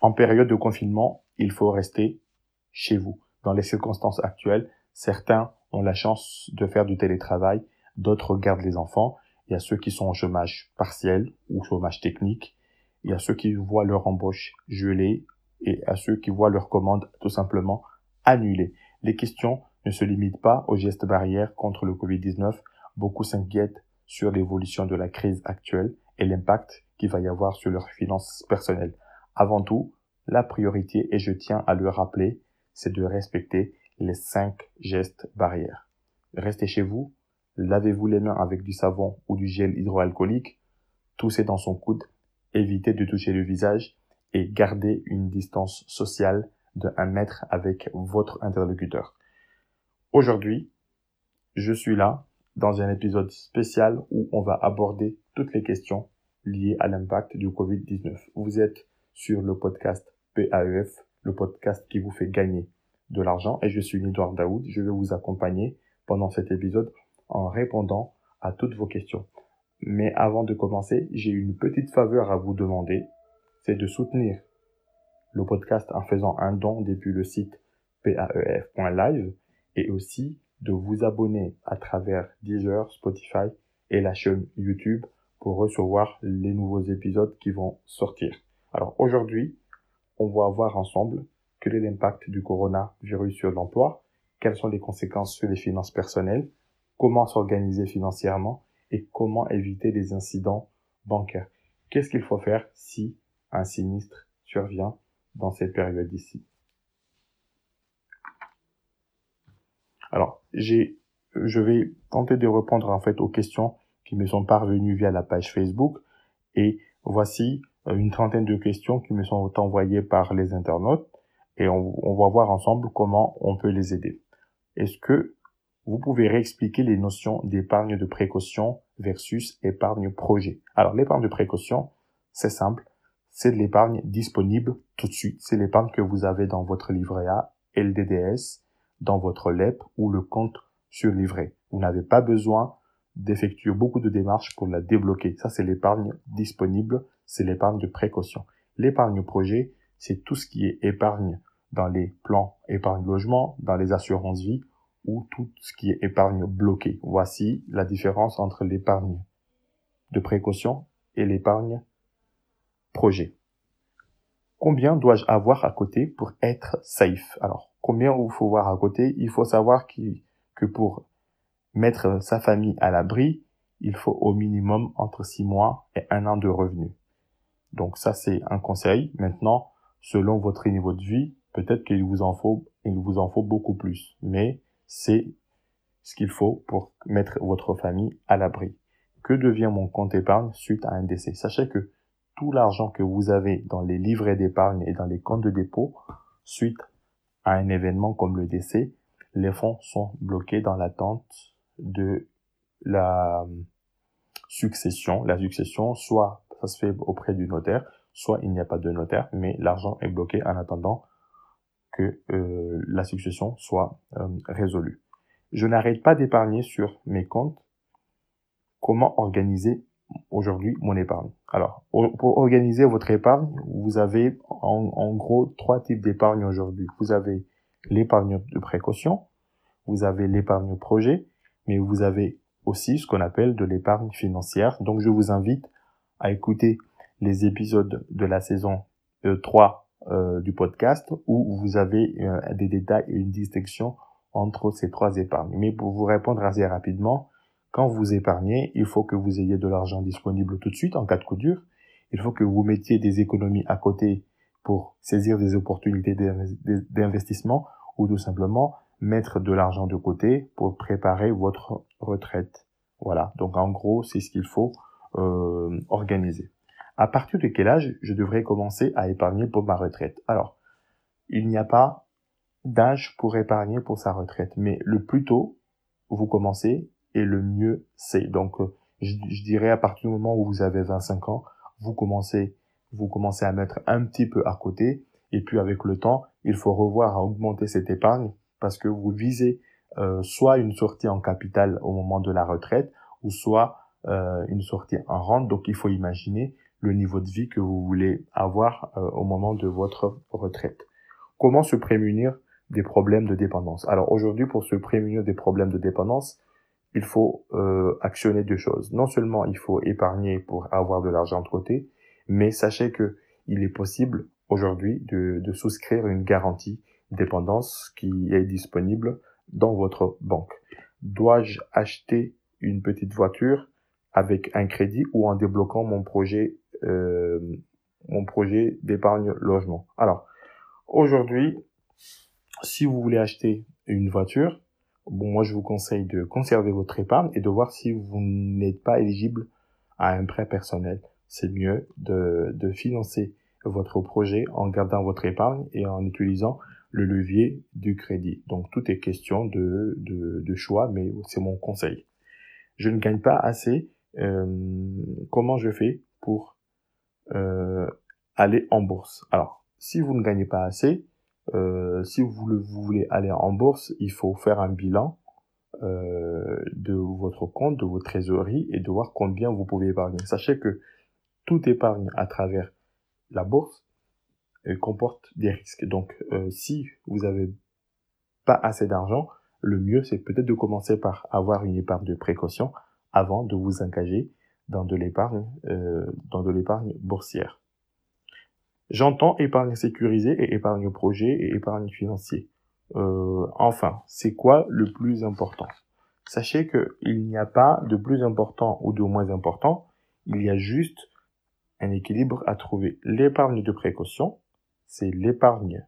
En période de confinement, il faut rester chez vous. Dans les circonstances actuelles, certains ont la chance de faire du télétravail, d'autres gardent les enfants. Il y a ceux qui sont au chômage partiel ou chômage technique. Il y a ceux qui voient leur embauche gelée et à ceux qui voient leur commande tout simplement annulée. Les questions ne se limitent pas aux gestes barrières contre le Covid-19. Beaucoup s'inquiètent sur l'évolution de la crise actuelle et l'impact qu'il va y avoir sur leurs finances personnelles. Avant tout, la priorité, et je tiens à le rappeler, c'est de respecter les cinq gestes barrières. Restez chez vous, lavez-vous les mains avec du savon ou du gel hydroalcoolique, toussez dans son coude, évitez de toucher le visage et gardez une distance sociale de 1 mètre avec votre interlocuteur. Aujourd'hui, je suis là dans un épisode spécial où on va aborder toutes les questions liées à l'impact du Covid-19. Vous êtes sur le podcast PAEF, le podcast qui vous fait gagner de l'argent. Et je suis Nidouard Daoud. Je vais vous accompagner pendant cet épisode en répondant à toutes vos questions. Mais avant de commencer, j'ai une petite faveur à vous demander. C'est de soutenir le podcast en faisant un don depuis le site paef.live et aussi de vous abonner à travers Deezer, Spotify et la chaîne YouTube pour recevoir les nouveaux épisodes qui vont sortir. Alors aujourd'hui, on va voir ensemble quel est l'impact du coronavirus sur l'emploi, quelles sont les conséquences sur les finances personnelles, comment s'organiser financièrement et comment éviter les incidents bancaires. Qu'est-ce qu'il faut faire si un sinistre survient dans cette période ici? Alors, j'ai, je vais tenter de répondre en fait aux questions qui me sont parvenues via la page Facebook et voici euh, une trentaine de questions qui me sont envoyées par les internautes et on, on va voir ensemble comment on peut les aider. Est-ce que vous pouvez réexpliquer les notions d'épargne de précaution versus épargne projet? Alors l'épargne de précaution, c'est simple, c'est de l'épargne disponible tout de suite. C'est l'épargne que vous avez dans votre livret A, LDDS, dans votre LEP ou le compte sur livret. Vous n'avez pas besoin d'effectuer beaucoup de démarches pour la débloquer. Ça, c'est l'épargne disponible, c'est l'épargne de précaution. L'épargne projet, c'est tout ce qui est épargne dans les plans épargne logement, dans les assurances vie ou tout ce qui est épargne bloquée. Voici la différence entre l'épargne de précaution et l'épargne projet. Combien dois-je avoir à côté pour être safe? Alors, combien il faut voir à côté Il faut savoir que pour mettre sa famille à l'abri, il faut au minimum entre six mois et un an de revenus. Donc ça, c'est un conseil. Maintenant, selon votre niveau de vie, peut-être qu'il vous en faut, il vous en faut beaucoup plus. Mais c'est ce qu'il faut pour mettre votre famille à l'abri. Que devient mon compte épargne suite à un décès? Sachez que tout l'argent que vous avez dans les livrets d'épargne et dans les comptes de dépôt, suite à un événement comme le décès, les fonds sont bloqués dans l'attente de la euh, succession. La succession, soit ça se fait auprès du notaire, soit il n'y a pas de notaire, mais l'argent est bloqué en attendant que euh, la succession soit euh, résolue. Je n'arrête pas d'épargner sur mes comptes. Comment organiser aujourd'hui mon épargne Alors, pour organiser votre épargne, vous avez en, gros trois types d'épargne aujourd'hui. Vous avez l'épargne de précaution, vous avez l'épargne projet mais vous avez aussi ce qu'on appelle de l'épargne financière. Donc je vous invite à écouter les épisodes de la saison 3 euh, euh, du podcast où vous avez euh, des détails et une distinction entre ces trois épargnes. Mais pour vous répondre assez rapidement, quand vous épargnez, il faut que vous ayez de l'argent disponible tout de suite en cas de coup dur. Il faut que vous mettiez des économies à côté pour saisir des opportunités d'investissement ou tout simplement mettre de l'argent de côté pour préparer votre retraite. Voilà, donc en gros, c'est ce qu'il faut euh, organiser. À partir de quel âge je devrais commencer à épargner pour ma retraite? Alors, il n'y a pas d'âge pour épargner pour sa retraite, mais le plus tôt vous commencez et le mieux c'est. Donc, euh, je, je, dirais à partir du moment où vous avez 25 ans, vous commencez, vous commencez à mettre un petit peu à côté, et puis avec le temps, il faut revoir à augmenter cette épargne parce que vous visez euh, soit une sortie en capital au moment de la retraite, ou soit euh, une sortie en rente. Donc il faut imaginer le niveau de vie que vous voulez avoir euh, au moment de votre retraite. Comment se prémunir des problèmes de dépendance? Alors aujourd'hui, pour se prémunir des problèmes de dépendance, il faut euh, actionner deux choses. Non seulement il faut épargner pour avoir de l'argent de côté, mais sachez que il est possible aujourd'hui de, de souscrire une garantie dépendance qui est disponible dans votre banque. Dois-je acheter une petite voiture avec un crédit ou en débloquant mon projet euh, mon projet d'épargne logement? Alors aujourd'hui, si vous voulez acheter une voiture, bon, moi, je vous conseille de conserver votre épargne et de voir si vous n'êtes pas éligible à un prêt personnel. C'est mieux de, de financer votre projet en gardant votre épargne et en utilisant le levier du crédit. Donc, tout est question de, de, choix, mais c'est mon conseil. Je ne gagne pas assez. Euh, comment je fais pour euh, aller en bourse? Alors, si vous ne gagnez pas assez, euh, si vous, voulez aller en bourse, il faut faire un bilan de votre compte, de vos trésoreries et de voir combien vous pouvez épargner. Sachez que toute épargne à travers la bourse euh, comporte des risques. Donc, si vous n'avez pas assez d'argent, le mieux c'est peut-être de commencer par avoir une épargne de précaution avant de vous engager dans de l'épargne, dans de l'épargne boursière. J'entends épargne sécurisée et épargne projet et épargne financier. Euh, enfin, c'est quoi le plus important? Sachez qu'il n'y a pas de plus important ou de moins important, il y a juste un équilibre à trouver. L'épargne de précaution, c'est l'épargne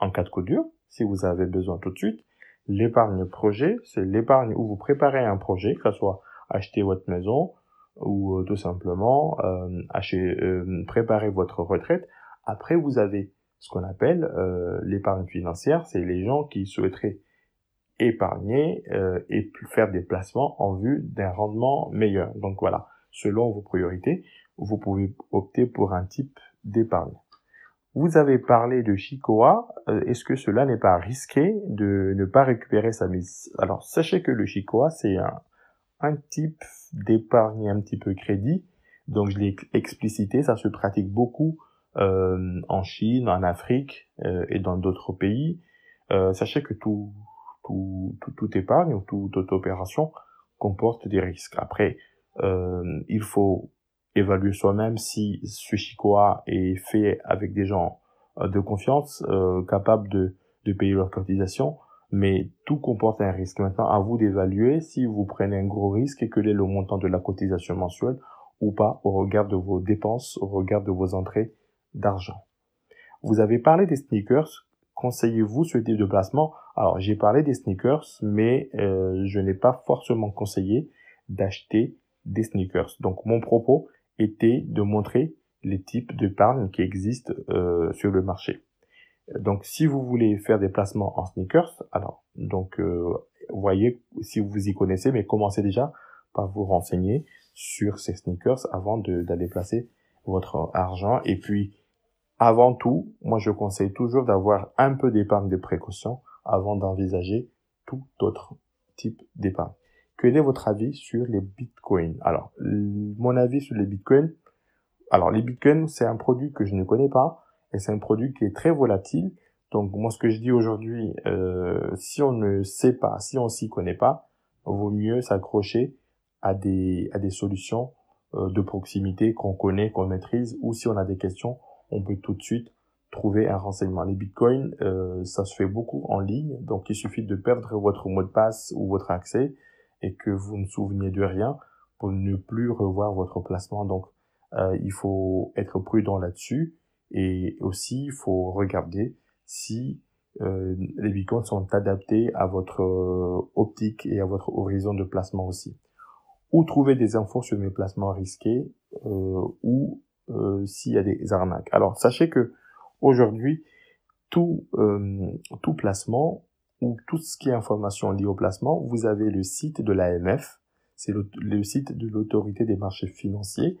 en cas de coup dur, si vous avez besoin tout de suite. L'épargne projet, c'est l'épargne où vous préparez un projet, que ce soit acheter votre maison ou euh, tout simplement euh, euh, préparer votre retraite. Après, vous avez ce qu'on appelle l'épargne financière, c'est les gens qui souhaiteraient épargner et faire des placements en vue d'un rendement meilleur. Donc voilà, selon vos priorités, vous pouvez opter pour un type d'épargne. Vous avez parlé de Chicoa. Euh, est-ce que cela n'est pas risqué de ne pas récupérer sa mise? Alors, sachez que le Chicoa, c'est un, un type d'épargne un petit peu crédit. Donc, je l'ai explicité, ça se pratique beaucoup euh, en Chine, en Afrique euh, et dans d'autres pays. Euh, sachez que tout, tout, tout, tout, épargne ou toute opération comporte des risques. Après, il faut évaluer soi-même si ce chicoa est fait avec des gens de confiance, capables de, de payer leurs cotisations, mais tout comporte un risque. Maintenant, à vous d'évaluer si vous prenez un gros risque et quel est le montant de la cotisation mensuelle ou pas au regard de vos dépenses, au regard de vos entrées d'argent. Vous avez parlé des sneakers. Conseillez-vous ce type de placement? Alors, j'ai parlé des sneakers, mais euh, je n'ai pas forcément conseillé d'acheter des sneakers. Donc, mon propos était de montrer les types d'épargne qui existent euh, sur le marché. Donc, si vous voulez faire des placements en sneakers, alors, donc, euh, voyez si vous y connaissez, mais commencez déjà par vous renseigner sur ces sneakers avant d'aller placer votre argent. Et puis, avant tout, moi je conseille toujours d'avoir un peu d'épargne de précaution avant d'envisager tout autre type d'épargne. Quel est votre avis sur les bitcoins? Alors, mon avis sur les bitcoins, alors les bitcoins c'est un produit que je ne connais pas et c'est un produit qui est très volatile. Donc moi ce que je dis aujourd'hui, euh, si on ne sait pas, si on s'y connaît pas, vaut mieux s'accrocher à des à des solutions euh, de proximité qu'on connaît, qu'on maîtrise, ou si on a des questions, on peut tout de suite trouver un renseignement. Les bitcoins, euh, ça se fait beaucoup en ligne, donc il suffit de perdre votre mot de passe ou votre accès et que vous ne souveniez de rien pour ne plus revoir votre placement. Donc euh, il faut être prudent là-dessus et aussi il faut regarder si euh, les bitcoins sont adaptés à votre optique et à votre horizon de placement aussi. Ou trouver des infos sur mes placements risqués ou euh, s'il y a des arnaques. Alors sachez que aujourd'hui tout euh, tout placement ou tout ce qui est information liée au placement, vous avez le site de l'AMF, c'est le, site de l'autorité des marchés financiers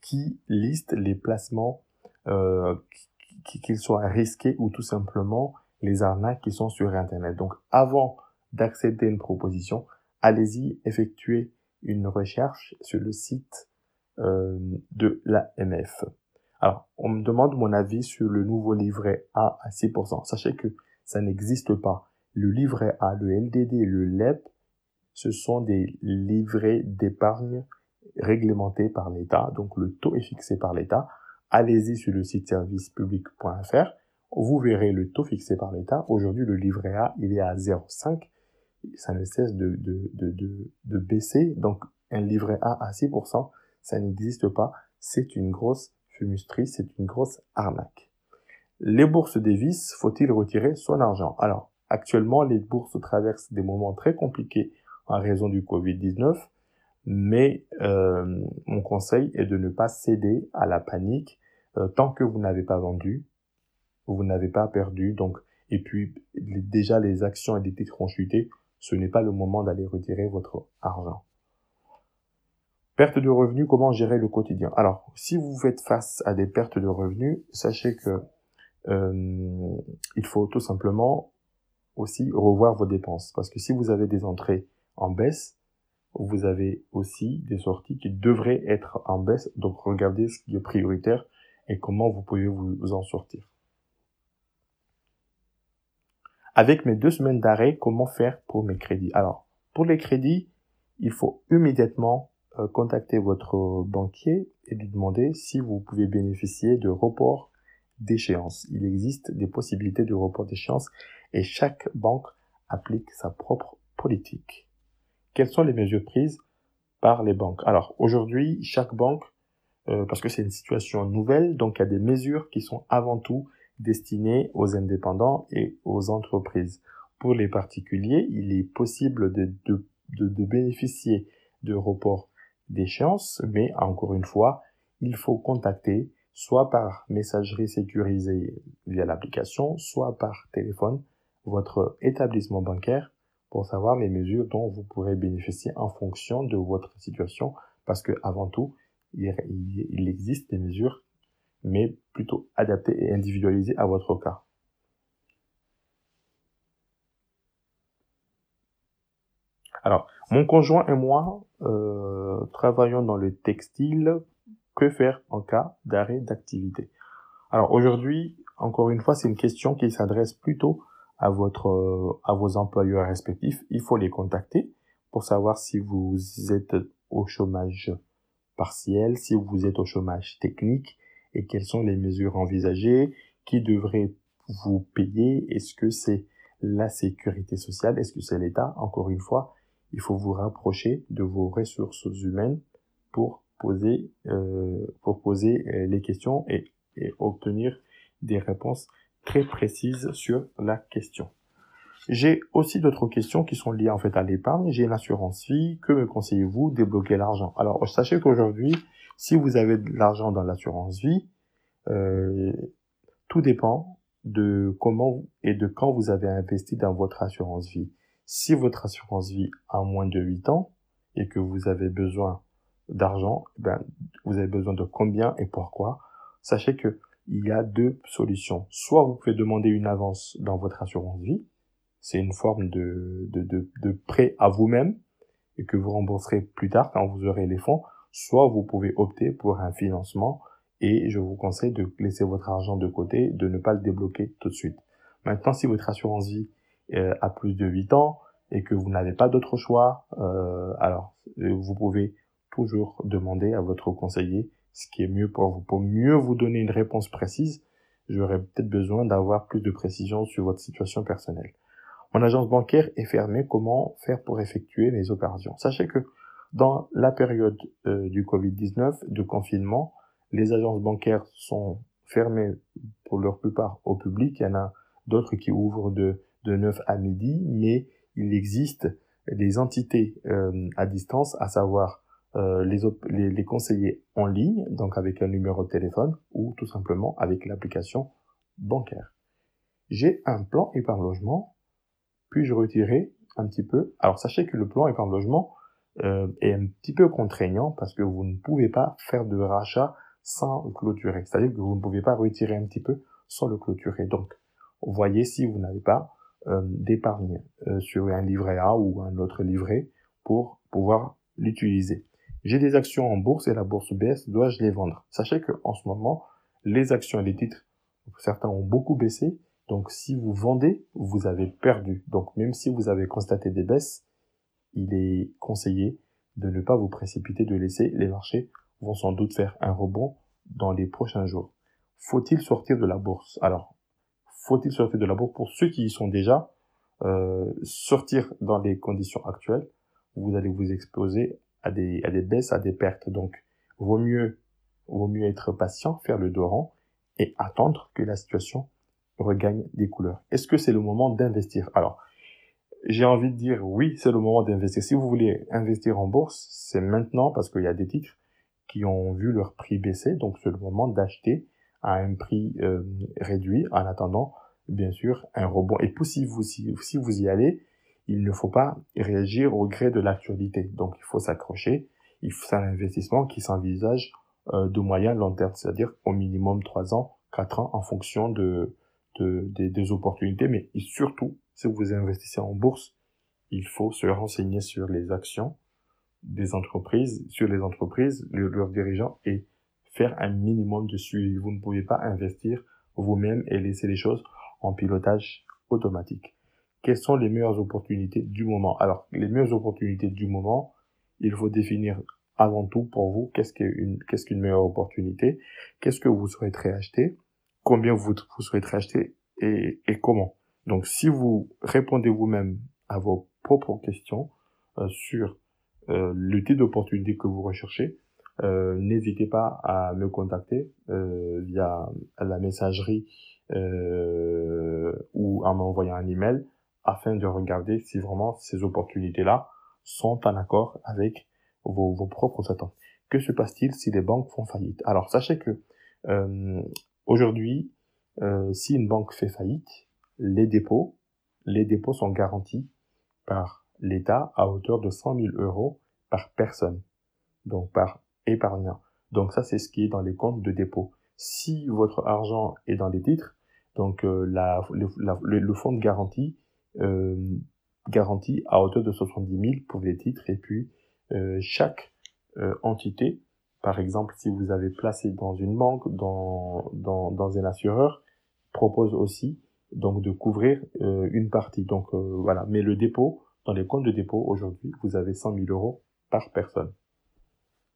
qui liste les placements euh, qu'ils soient risqués ou tout simplement les arnaques qui sont sur Internet. Donc avant d'accepter une proposition, allez-y, effectuez une recherche sur le site euh, de l'AMF. Alors, on me demande mon avis sur le nouveau livret A à 6%. Sachez que ça n'existe pas. Le livret A, le LDD, le LEP, ce sont des livrets d'épargne réglementés par l'État. Donc, le taux est fixé par l'État. Allez-y sur le site servicepublic.fr. Vous verrez le taux fixé par l'État. Aujourd'hui, le livret A, il est à 0,5. Ça ne cesse de, de, de, de, baisser. Donc, un livret A à 6%, ça n'existe pas. C'est une grosse fumisterie, c'est une grosse arnaque. Les bourses des vices, faut-il retirer son argent? Alors, actuellement, les bourses traversent des moments très compliqués en raison du Covid-19, mais euh, mon conseil est de ne pas céder à la panique euh, tant que vous n'avez pas vendu, vous n'avez pas perdu, donc et puis déjà les actions et les titres ont chuté, ce n'est pas le moment d'aller retirer votre argent. Perte de revenus, comment gérer le quotidien? Alors, si vous faites face à des pertes de revenus, sachez que euh, il faut tout simplement aussi revoir vos dépenses. Parce que si vous avez des entrées en baisse, vous avez aussi des sorties qui devraient être en baisse. Donc regardez ce qui est prioritaire et comment vous pouvez vous en sortir. Avec mes deux semaines d'arrêt, comment faire pour mes crédits? Alors, pour les crédits, il faut immédiatement euh, contacter votre banquier et lui demander si vous pouvez bénéficier de report d'échéance. Il existe des possibilités de report d'échéance et chaque banque applique sa propre politique. Quelles sont les mesures prises par les banques? Alors aujourd'hui, chaque banque, euh, parce que c'est une situation nouvelle, donc il y a des mesures qui sont avant tout destinées aux indépendants et aux entreprises. Pour les particuliers, il est possible de, de, de, de bénéficier de reports d'échéance, mais encore une fois, il faut contacter soit par messagerie sécurisée via l'application, soit par téléphone votre établissement bancaire pour savoir les mesures dont vous pourrez bénéficier en fonction de votre situation, parce que avant tout, il existe des mesures, mais plutôt adaptées et individualisées à votre cas. Alors, mon conjoint et moi euh, travaillons dans le textile. Que faire en cas d'arrêt d'activité? Alors aujourd'hui, encore une fois, c'est une question qui s'adresse plutôt à votre à vos employeurs respectifs. Il faut les contacter pour savoir si vous êtes au chômage partiel, si vous êtes au chômage technique et quelles sont les mesures envisagées, qui devrait vous payer, est-ce que c'est la sécurité sociale, est-ce que c'est l'État? Encore une fois, il faut vous rapprocher de vos ressources humaines pour poser, euh, pour poser euh, les questions et, et obtenir des réponses très précises sur la question. J'ai aussi d'autres questions qui sont liées en fait à l'épargne. J'ai l'assurance vie. Que me conseillez-vous? Débloquer l'argent Alors sachez qu'aujourd'hui, si vous avez de l'argent dans l'assurance vie, euh, tout dépend de comment et de quand vous avez investi dans votre assurance vie. Si votre assurance vie a moins de 8 ans et que vous avez besoin d'argent, ben, vous avez besoin de combien et pourquoi? Sachez que il y a deux solutions. Soit vous pouvez demander une avance dans votre assurance vie, c'est une forme de, de, de, de prêt à vous-même et que vous rembourserez plus tard quand vous aurez les fonds. Soit vous pouvez opter pour un financement et je vous conseille de laisser votre argent de côté, de ne pas le débloquer tout de suite. Maintenant, si votre assurance vie euh, à plus de 8 ans et que vous n'avez pas d'autre choix, euh, alors euh, vous pouvez toujours demander à votre conseiller ce qui est mieux pour vous. Pour mieux vous donner une réponse précise, j'aurais peut-être besoin d'avoir plus de précision sur votre situation personnelle. Mon agence bancaire est fermée, comment faire pour effectuer mes opérations? Sachez que dans la période du Covid-19, de confinement, les agences bancaires sont fermées pour leur plupart au public. Il y en a d'autres qui ouvrent de de 9 à midi, mais il existe des entités euh, à distance, à savoir euh, les, les, les, conseillers en ligne, donc avec un numéro de téléphone, ou tout simplement avec l'application bancaire. J'ai un plan épargne logement, puis-je retirer un petit peu? Alors sachez que le plan épargne logement euh, est un petit peu contraignant parce que vous ne pouvez pas faire de rachat sans clôturer. C'est-à-dire que vous ne pouvez pas retirer un petit peu sans le clôturer. Donc, voyez si vous n'avez pas d'épargne sur un livret A ou un autre livret pour pouvoir l'utiliser. J'ai des actions en bourse et la bourse baisse, dois-je les vendre? Sachez que en ce moment, les actions et les titres, certains ont beaucoup baissé. Donc si vous vendez, vous avez perdu. Donc même si vous avez constaté des baisses, il est conseillé de ne pas vous précipiter, de laisser les marchés vont sans doute faire un rebond dans les prochains jours. Faut-il sortir de la bourse? Alors, faut-il sortir de la bourse? Pour ceux qui y sont déjà euh, Sortir dans les conditions actuelles, vous allez vous exposer à des, baisses, à des pertes. Donc, vaut mieux, vaut mieux être patient, faire le dos et attendre que la situation regagne des couleurs. Est-ce que c'est le moment d'investir? Alors, j'ai envie de dire oui, c'est le moment d'investir. Si vous voulez investir en bourse, c'est maintenant parce qu'il y a des titres qui ont vu leur prix baisser, donc c'est le moment d'acheter à un prix euh, réduit en attendant bien sûr un rebond. Et si, si vous y allez, il ne faut pas réagir au gré de l'actualité. Donc il faut s'accrocher. Il faut un investissement qui s'envisage euh, de moyen long terme, c'est-à-dire au minimum 3 ans, 4 ans en fonction de, de des, des opportunités. Mais surtout, si vous investissez en bourse, il faut se renseigner sur les actions des entreprises, sur les entreprises, leurs dirigeants et faire un minimum de suivi. Vous ne pouvez pas investir vous-même et laisser les choses en pilotage automatique. Quelles sont les meilleures opportunités du moment Alors, les meilleures opportunités du moment, il faut définir avant tout pour vous qu'est-ce qu'une qu'est-ce qu'une meilleure opportunité, qu'est-ce que vous souhaiterez acheter, combien vous, vous souhaiterez acheter et, et comment. Donc, si vous répondez vous-même à vos propres questions euh, sur euh, le type d'opportunité que vous recherchez, euh, n'hésitez pas à me contacter euh, via la messagerie euh, ou en m'envoyant un email afin de regarder si vraiment ces opportunités-là sont en accord avec vos, vos propres attentes. Que se passe-t-il si les banques font faillite? Alors sachez que euh, aujourd'hui, euh, si une banque fait faillite, les dépôts, les dépôts sont garantis par l'État à hauteur de 100 000 euros par personne, donc par épargnant. Donc ça, c'est ce qui est dans les comptes de dépôt. Si votre argent est dans des titres, donc euh, le, fonds de garantie euh, garantit à hauteur de 70 000 pour les titres et puis euh, chaque euh, entité, par exemple si vous avez placé dans une banque, dans, dans, dans un assureur, propose aussi donc de couvrir euh, une partie. Donc voilà, mais le dépôt dans les comptes de dépôt, aujourd'hui, vous avez 100 000 euros par personne.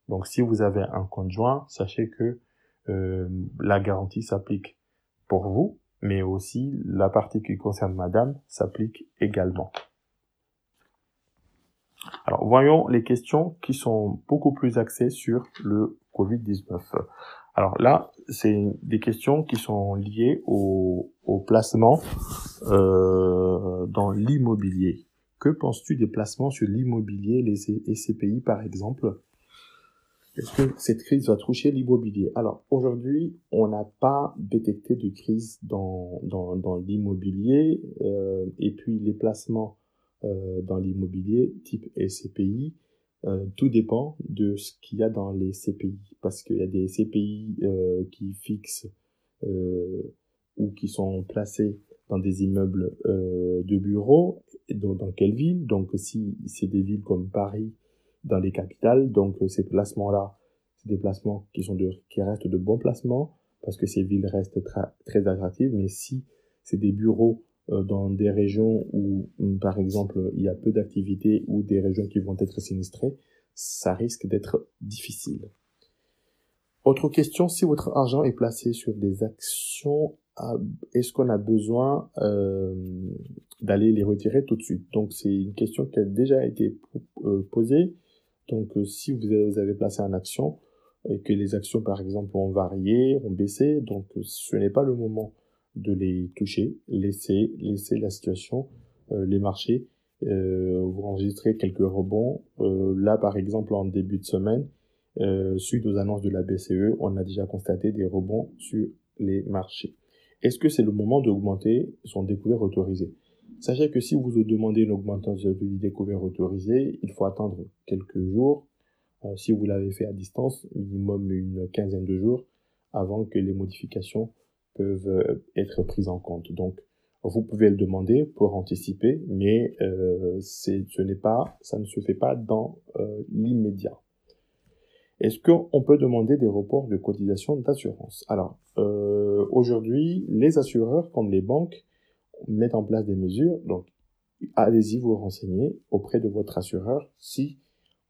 Donc, si vous avez un compte joint, sachez que euh, la garantie s'applique pour vous, mais aussi la partie qui concerne madame s'applique également. Alors, voyons les questions qui sont beaucoup plus axées sur le Covid-19. Alors là, c'est des questions qui sont liées au, au placement euh, dans l'immobilier. Que penses-tu des placements sur l'immobilier ces pays par exemple? Est-ce que cette crise va toucher l'immobilier? Alors aujourd'hui, on n'a pas détecté de crise dans, dans, dans l'immobilier euh, et puis les placements euh, dans l'immobilier type SCPI, euh, tout dépend de ce qu'il y a dans les CPI parce qu'il y a des CPI euh, qui fixent euh, ou qui sont placés dans des immeubles euh, de bureaux, dans, dans quelle ville? Donc si c'est des villes comme Paris, dans les capitales, donc ces placements-là, c'est des placements qui sont de, qui restent de bons placements parce que ces villes restent très attractives. Mais si c'est des bureaux euh, dans des régions où, par exemple, il y a peu d'activités ou des régions qui vont être sinistrées, ça risque d'être difficile. Autre question, si votre argent est placé sur des actions est-ce qu'on a besoin euh, d'aller les retirer tout de suite? Donc c'est une question qui a déjà été euh, posée. Donc euh, si vous avez placé en action et que les actions par exemple ont varié, ont baissé, donc ce n'est pas le moment de les toucher. Laissez, la situation, les marchés, vous enregistrez quelques rebonds. là par exemple en début de semaine, suite aux annonces de la BCE, on a déjà constaté des rebonds sur les marchés. Est-ce que c'est le moment d'augmenter son découvert autorisé? Sachez que si vous demandez une augmentation du découvert autorisé, il faut attendre quelques jours. Euh, si vous l'avez fait à distance, minimum une quinzaine de jours avant que les modifications peuvent euh, être prises en compte. Donc, vous pouvez le demander pour anticiper, mais euh, ce n'est pas, ça ne se fait pas dans euh, l'immédiat. Est-ce qu'on peut demander des reports de cotisation d'assurance? Alors, aujourd'hui, les assureurs comme les banques mettent en place des mesures. Donc, allez-y vous renseigner auprès de votre assureur si,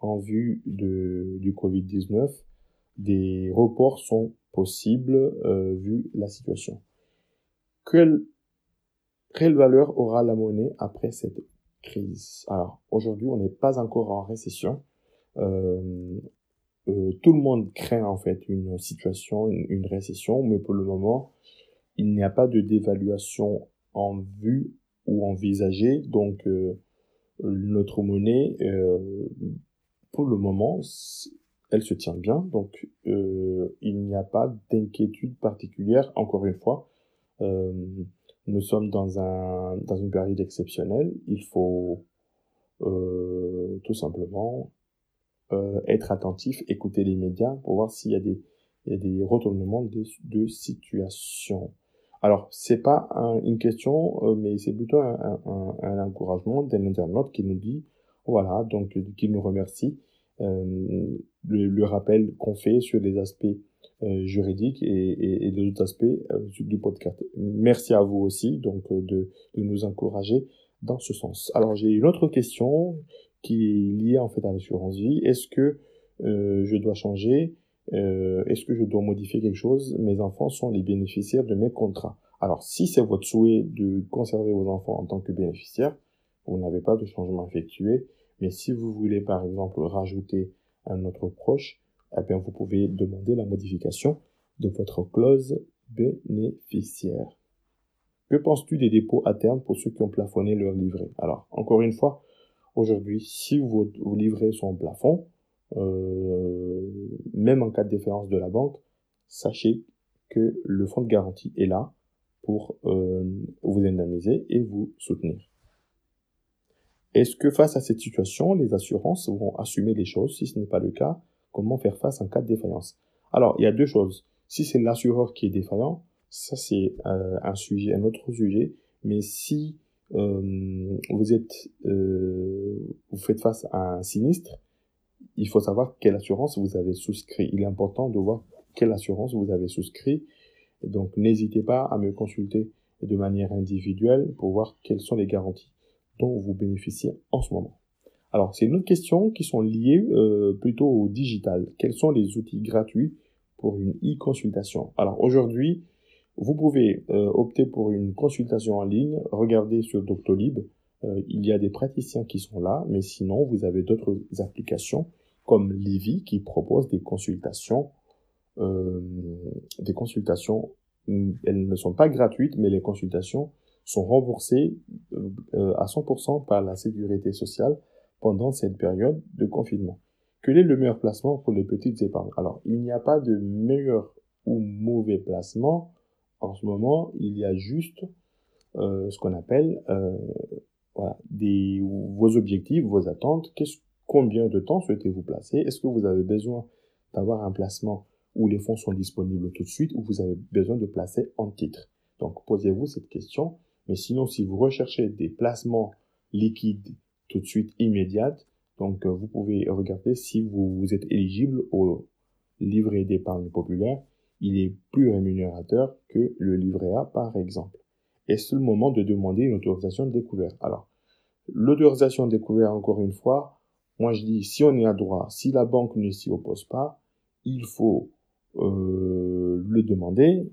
en vue de, du Covid-19, des reports sont possibles euh, vu la situation. Quelle, quelle valeur aura la monnaie après cette crise? Alors, aujourd'hui, on n'est pas encore en récession. Euh, euh, tout le monde craint en fait une situation, une, récession, mais pour le moment, il n'y a pas de dévaluation en vue ou envisagée. Donc, euh, notre monnaie, euh, pour le moment, elle se tient bien. Donc, il n'y a pas d'inquiétude particulière. Encore une fois, nous sommes dans un dans une période exceptionnelle. Il faut tout simplement euh, être attentif, écouter les médias pour voir s'il y a des, il y a des retournements de, de situation. Alors, c'est pas une question, euh, mais c'est plutôt un, encouragement d'un internaute qui nous dit, voilà, donc qui nous remercie euh, le, rappel qu'on fait sur les aspects euh, juridiques et, et, les autres aspects euh, du podcast. Merci à vous aussi, donc de, nous encourager dans ce sens. Alors, j'ai une autre question qui est lié en fait à l'assurance vie. Est-ce que je dois changer euh, Est-ce que je dois modifier quelque chose? Mes enfants sont les bénéficiaires de mes contrats. Alors, si c'est votre souhait de conserver vos enfants en tant que bénéficiaires, vous n'avez pas de changement effectué. Mais si vous voulez, par exemple, rajouter un autre proche, eh bien, vous pouvez demander la modification de votre clause bénéficiaire. Que penses-tu des dépôts à terme pour ceux qui ont plafonné leur livret? Alors, encore une fois, Aujourd'hui, si vos, livrets sont en plafond, même en cas de défaillance de la banque, sachez que le fonds de garantie est là pour euh, vous indemniser et vous soutenir. Est-ce que face à cette situation, les assurances vont assumer les choses? Si ce n'est pas le cas, comment faire face en cas de défaillance? Alors, il y a deux choses. Si c'est l'assureur qui est défaillant, ça c'est euh, un sujet, un autre sujet. Mais si euh, vous êtes, euh, vous faites face à un sinistre, il faut savoir quelle assurance vous avez souscrit. Il est important de voir quelle assurance vous avez souscrit. Donc, n'hésitez pas à me consulter de manière individuelle pour voir quelles sont les garanties dont vous bénéficiez en ce moment. Alors, c'est une autre question qui sont liées euh, plutôt au digital. Quels sont les outils gratuits pour une e-consultation? Alors, aujourd'hui, vous pouvez euh, opter pour une consultation en ligne, regardez sur Doctolib, euh, il y a des praticiens qui sont là, mais sinon vous avez d'autres applications comme Livy qui propose des consultations, euh, des consultations, mm, elles ne sont pas gratuites, mais les consultations sont remboursées à 100% par la sécurité sociale pendant cette période de confinement. Quel est le meilleur placement pour les petites épargnes? Alors, il n'y a pas de meilleur ou mauvais placement en ce moment, il y a juste euh, ce qu'on appelle euh, voilà, des, vos objectifs, vos attentes. Qu'est-ce, combien de temps souhaitez-vous placer? Est-ce que vous avez besoin d'avoir un placement où les fonds sont disponibles tout de suite ou vous avez besoin de placer en titre? Donc, posez-vous cette question. Mais sinon, si vous recherchez des placements liquides tout de suite immédiates, donc euh, vous pouvez regarder si vous, vous êtes éligible au livret d'épargne populaire il est plus rémunérateur que le livret A par exemple. Et c'est le moment de demander une autorisation de découvert. Alors, l'autorisation de découvert, encore une fois, moi je dis, si on est à droit, si la banque ne s'y oppose pas, il faut euh, le demander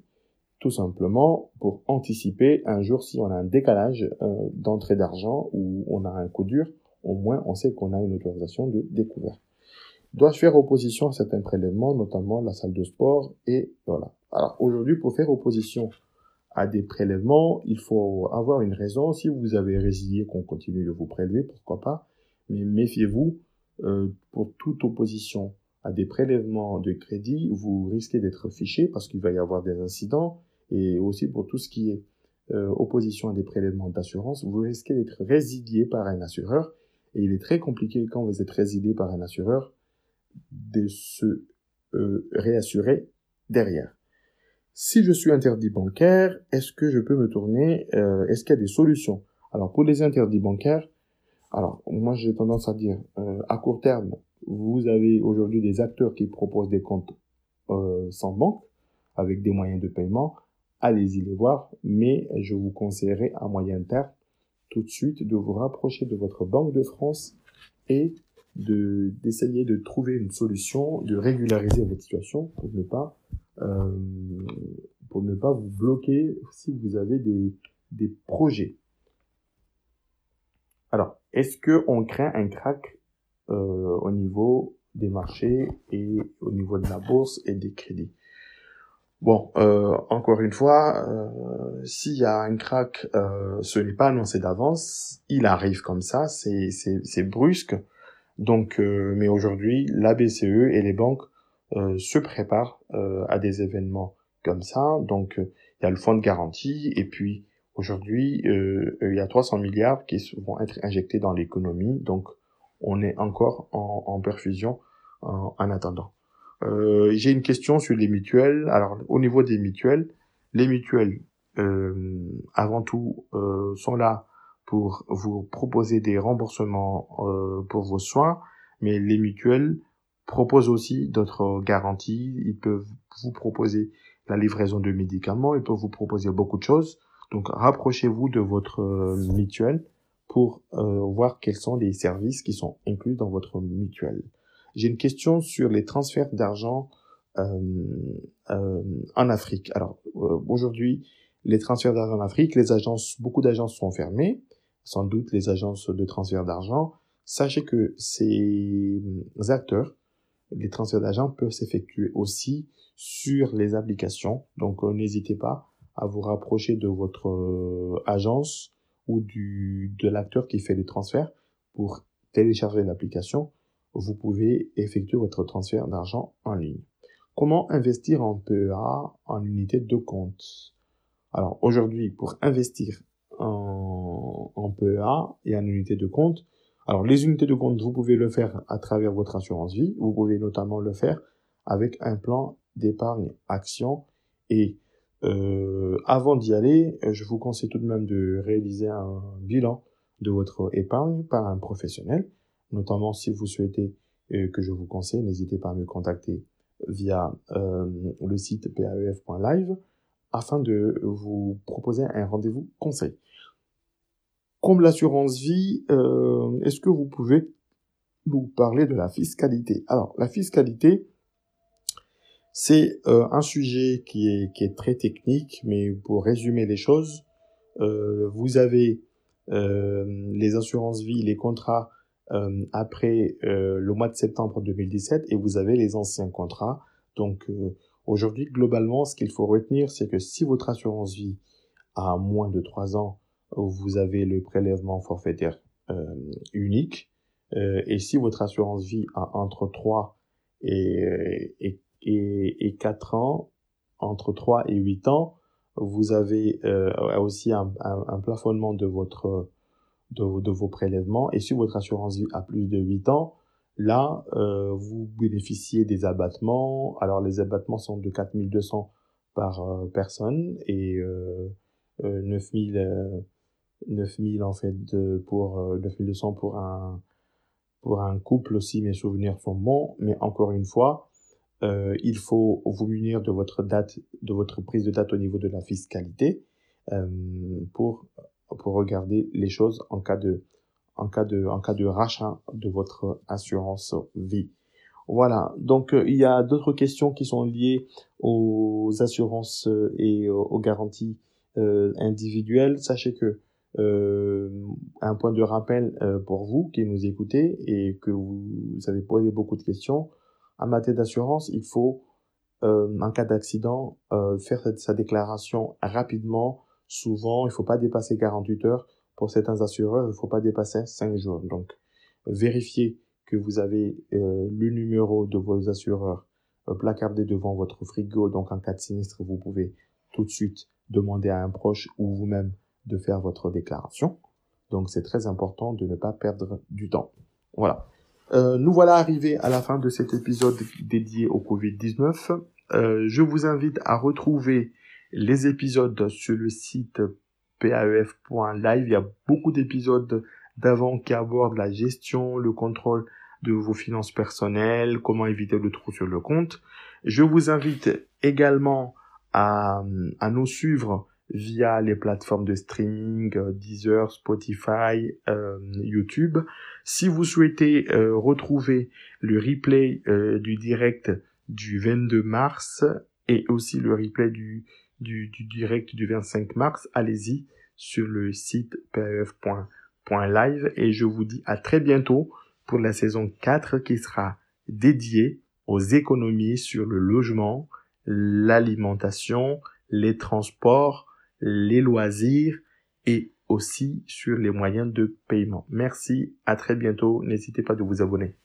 tout simplement pour anticiper un jour si on a un décalage euh, d'entrée d'argent ou on a un coup dur, au moins on sait qu'on a une autorisation de découvert. Dois-je faire opposition à certains prélèvements, notamment la salle de sport et voilà. Alors aujourd'hui, pour faire opposition à des prélèvements, il faut avoir une raison. Si vous avez résilié qu'on continue de vous prélever, pourquoi pas. Mais méfiez-vous, euh, pour toute opposition à des prélèvements de crédit, vous risquez d'être fiché parce qu'il va y avoir des incidents. Et aussi pour tout ce qui est euh, opposition à des prélèvements d'assurance, vous risquez d'être résilié par un assureur. Et il est très compliqué quand vous êtes résilié par un assureur de se euh, réassurer derrière. si je suis interdit bancaire, est-ce que je peux me tourner euh, Est-ce qu'il y a des solutions? Alors pour les interdits bancaires, alors moi j'ai tendance à dire euh, à court terme, vous avez aujourd'hui des acteurs qui proposent des comptes euh, sans banque avec des moyens de paiement. Allez-y les voir, mais je vous conseillerais à moyen terme tout de suite de vous rapprocher de votre banque de France et de d'essayer de trouver une solution, de régulariser votre situation pour ne pas euh, pour ne pas vous bloquer si vous avez des, des projets. Alors, est-ce que on craint un crack euh, au niveau des marchés et au niveau de la bourse et des crédits? Bon, euh, encore une fois, euh, s'il y a un crack, ce n'est pas annoncé d'avance, il arrive comme ça, c'est brusque. Donc, mais aujourd'hui, la BCE et les banques se préparent à des événements comme ça. Donc, il y a le fonds de garantie et puis aujourd'hui, il y a 300 milliards qui vont être injectés dans l'économie. Donc, on est encore en, perfusion en, en attendant. Euh, J'ai une question sur les mutuelles. Alors, au niveau des mutuelles, les mutuelles, euh, avant tout, euh, sont là pour vous proposer des remboursements euh, pour vos soins, mais les mutuelles proposent aussi d'autres garanties. Ils peuvent vous proposer la livraison de médicaments, ils peuvent vous proposer beaucoup de choses. Donc rapprochez-vous de votre euh, mutuelle pour euh, voir quels sont les services qui sont inclus dans votre mutuelle. J'ai une question sur les transferts d'argent euh, en Afrique. Alors aujourd'hui, les transferts d'argent en Afrique, les agences, beaucoup d'agences sont fermées, sans doute les agences de transfert d'argent. Sachez que ces acteurs les transferts d'argent peuvent s'effectuer aussi sur les applications. Donc n'hésitez pas à vous rapprocher de votre euh, agence ou du, de l'acteur qui fait les transferts pour télécharger l'application. Vous pouvez effectuer votre transfert d'argent en ligne. Comment investir en PEA en unité de compte? Alors aujourd'hui, pour investir en, en PEA et en unité de compte, alors, les unités de compte, vous pouvez le faire à travers votre assurance vie. Vous pouvez notamment le faire avec un plan d'épargne action. Et euh, avant d'y aller, je vous conseille tout de même de réaliser un bilan de votre épargne par un professionnel. Notamment si vous souhaitez euh, que je vous conseille, n'hésitez pas à me contacter via euh, le site paef.live afin de vous proposer un rendez-vous conseil. Comme l'assurance vie, euh, est-ce que vous pouvez nous parler de la fiscalité? Alors, la fiscalité, c'est euh, un sujet qui est, qui est très technique, mais pour résumer les choses, euh, vous avez les assurances vie, les contrats après le mois de septembre 2017 et vous avez les anciens contrats. Donc aujourd'hui, globalement, ce qu'il faut retenir, c'est que si votre assurance vie a moins de 3 ans, vous avez le prélèvement forfaitaire euh, unique. Euh, et si votre assurance vie a entre 3 et, et, et, et 4 ans, entre 3 et 8 ans, vous avez euh, aussi un, plafonnement de votre de, vos prélèvements. Et si votre assurance vie a plus de 8 ans, là, euh, vous bénéficiez des abattements. Alors, les abattements sont de 4200 par euh, personne et euh, 9000 9000 en fait de, pour euh, 9200 pour un pour un couple aussi mes souvenirs sont bons mais encore une fois euh, il faut vous munir de votre date de votre prise de date au niveau de la fiscalité euh, pour pour regarder les choses en cas de en cas de en cas de rachat de votre assurance vie voilà donc euh, il y a d'autres questions qui sont liées aux assurances euh, et aux, aux garanties euh, individuelles sachez que un point de rappel pour vous qui nous écoutez et que vous, avez posé beaucoup de questions. En matière d'assurance, il faut, euh, en cas d'accident, euh, faire sa déclaration rapidement. Souvent, il ne faut pas dépasser 48 heures. Pour certains assureurs, il ne faut pas dépasser 5 jours. Donc, vérifiez que vous avez euh, le numéro de vos assureurs euh, placardé devant votre frigo. Donc, en cas de sinistre, vous pouvez tout de suite demander à un proche ou vous-même de faire votre déclaration. Donc c'est très important de ne pas perdre du temps. Voilà. Euh, nous voilà arrivés à la fin de cet épisode dédié au Covid-19. Euh, je vous invite à retrouver les épisodes sur le site paef.live. Il y a beaucoup d'épisodes d'avant qui abordent la gestion, le contrôle de vos finances personnelles, comment éviter le trou sur le compte. Je vous invite également à, à nous suivre via les plateformes de streaming euh, Deezer, Spotify, euh, YouTube. Si vous souhaitez euh, retrouver le replay du direct du 22 mars et aussi le replay du, du, du direct du 25 mars, allez-y sur le site pef.live et je vous dis à très bientôt pour la saison 4 qui sera dédiée aux économies sur le logement, l'alimentation, les transports, les loisirs et aussi sur les moyens de paiement. Merci, à très bientôt. N'hésitez pas de vous abonner.